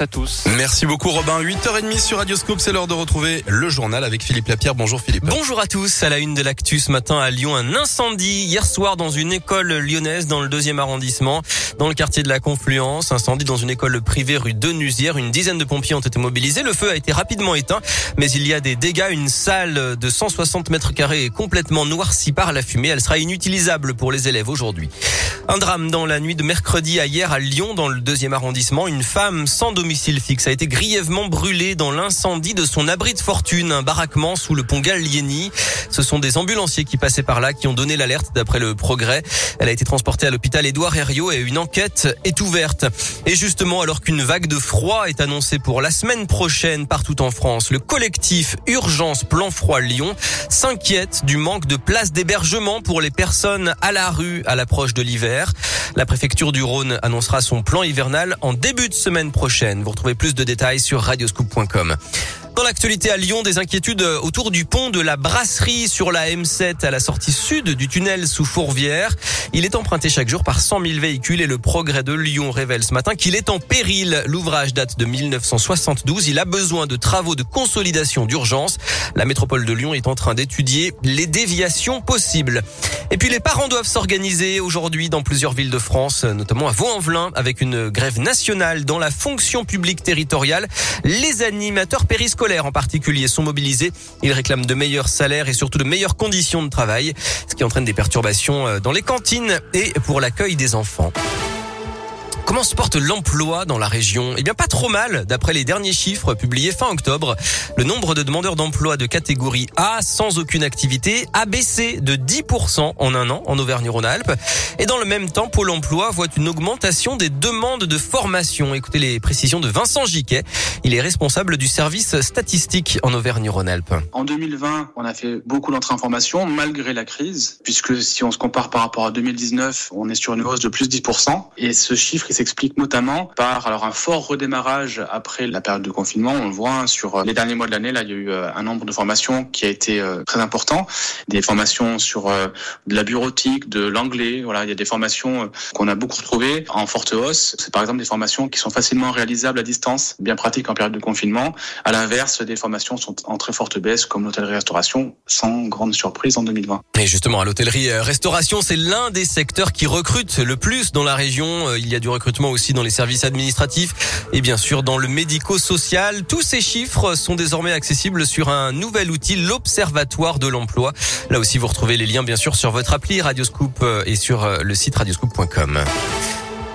à tous. Merci beaucoup Robin. 8h30 sur Radioscope, c'est l'heure de retrouver le journal avec Philippe Lapierre. Bonjour Philippe. Bonjour à tous. À la une de l'actu ce matin à Lyon, un incendie hier soir dans une école lyonnaise dans le deuxième arrondissement, dans le quartier de la Confluence. Incendie dans une école privée rue Denusière. Une dizaine de pompiers ont été mobilisés. Le feu a été rapidement éteint, mais il y a des dégâts. Une salle de 160 mètres carrés est complètement noircie par la fumée. Elle sera inutilisable pour les élèves aujourd'hui. Un drame dans la nuit de mercredi à hier à Lyon, dans le deuxième arrondissement. Une femme sans domicile fixe a été grièvement brûlée dans l'incendie de son abri de fortune, un baraquement sous le pont Gallieni. Ce sont des ambulanciers qui passaient par là qui ont donné l'alerte d'après le progrès. Elle a été transportée à l'hôpital Édouard Herriot et une enquête est ouverte. Et justement, alors qu'une vague de froid est annoncée pour la semaine prochaine partout en France, le collectif Urgence Plan Froid Lyon s'inquiète du manque de places d'hébergement pour les personnes à la rue à l'approche de l'hiver. La préfecture du Rhône annoncera son plan hivernal en début de semaine prochaine. Vous retrouvez plus de détails sur radioscoop.com. Dans l'actualité à Lyon, des inquiétudes autour du pont de la Brasserie sur la M7 à la sortie sud du tunnel sous Fourvière. Il est emprunté chaque jour par 100 000 véhicules et le progrès de Lyon révèle ce matin qu'il est en péril. L'ouvrage date de 1972. Il a besoin de travaux de consolidation d'urgence. La métropole de Lyon est en train d'étudier les déviations possibles. Et puis les parents doivent s'organiser aujourd'hui dans plusieurs villes de France, notamment à Vaux-en-Velin, avec une grève nationale dans la fonction publique territoriale. Les animateurs périscolaires en particulier sont mobilisés. Ils réclament de meilleurs salaires et surtout de meilleures conditions de travail, ce qui entraîne des perturbations euh, dans les cantines et pour l'accueil des enfants. Comment se porte l'emploi dans la région? Eh bien, pas trop mal. D'après les derniers chiffres publiés fin octobre, le nombre de demandeurs d'emploi de catégorie A sans aucune activité a baissé de 10% en un an en Auvergne-Rhône-Alpes. Et dans le même temps, Pôle emploi voit une augmentation des demandes de formation. Écoutez les précisions de Vincent Giquet. Il est responsable du service statistique en Auvergne-Rhône-Alpes. En 2020, on a fait beaucoup d'entrées en formation malgré la crise, puisque si on se compare par rapport à 2019, on est sur une hausse de plus de 10%. Et ce chiffre, s'explique notamment par alors un fort redémarrage après la période de confinement. On le voit hein, sur les derniers mois de l'année, là, il y a eu euh, un nombre de formations qui a été euh, très important. Des formations sur euh, de la bureautique, de l'anglais. Voilà, il y a des formations qu'on a beaucoup retrouvées en forte hausse. C'est par exemple des formations qui sont facilement réalisables à distance, bien pratiques en période de confinement. À l'inverse, des formations sont en très forte baisse, comme l'hôtellerie-restauration, sans grande surprise en 2020. Et justement, à l'hôtellerie-restauration, c'est l'un des secteurs qui recrute le plus dans la région. Il y a du recrutement aussi dans les services administratifs et bien sûr dans le médico-social. Tous ces chiffres sont désormais accessibles sur un nouvel outil, l'Observatoire de l'emploi. Là aussi, vous retrouvez les liens bien sûr sur votre appli Radioscoop euh, et sur euh, le site radioscoop.com.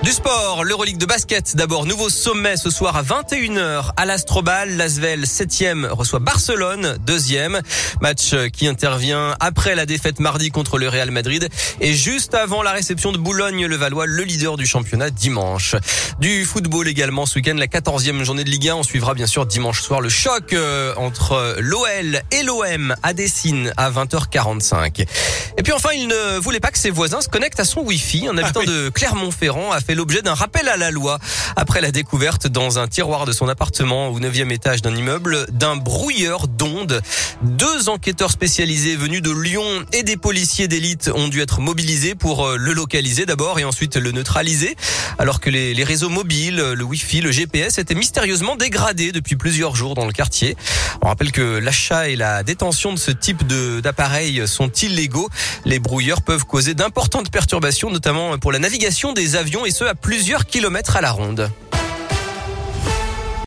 Du sport, l'Euroleague de basket. D'abord, nouveau sommet ce soir à 21h à l'Astrobal. L'Asvel 7e reçoit Barcelone, deuxième. Match qui intervient après la défaite mardi contre le Real Madrid et juste avant la réception de Boulogne-le-Valois, le leader du championnat dimanche. Du football également ce week-end, la 14e journée de Ligue 1. On suivra bien sûr dimanche soir le choc euh, entre l'OL et l'OM à Dessine à 20h45. Et puis enfin, il ne voulait pas que ses voisins se connectent à son Wi-Fi. Un habitant ah de Clermont-Ferrand a fait l'objet d'un rappel à la loi après la découverte dans un tiroir de son appartement au 9 étage d'un immeuble d'un brouilleur d'ondes. Deux enquêteurs spécialisés venus de Lyon et des policiers d'élite ont dû être mobilisés pour euh, le localiser d'abord et ensuite le neutraliser alors que les, les réseaux mobiles, le Wi-Fi, le GPS étaient mystérieusement dégradés depuis plusieurs jours dans le quartier. On rappelle que l'achat et la détention de ce type d'appareils sont illégaux. Les brouilleurs peuvent causer d'importantes perturbations, notamment pour la navigation des avions et ce à plusieurs kilomètres à la ronde.